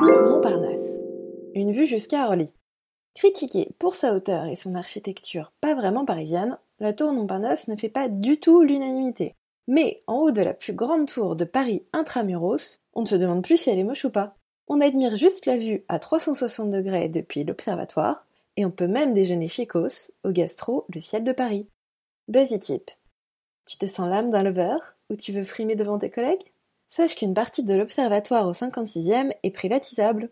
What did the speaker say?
Montparnasse. Une vue jusqu'à Orly. Critiquée pour sa hauteur et son architecture pas vraiment parisienne, la tour Montparnasse ne fait pas du tout l'unanimité. Mais en haut de la plus grande tour de Paris intramuros, on ne se demande plus si elle est moche ou pas. On admire juste la vue à 360 degrés depuis l'observatoire, et on peut même déjeuner chez Cos, au gastro Le Ciel de Paris. Buzzy tip. Tu te sens l'âme d'un lover, ou tu veux frimer devant tes collègues? Sache qu'une partie de l'observatoire au 56e est privatisable.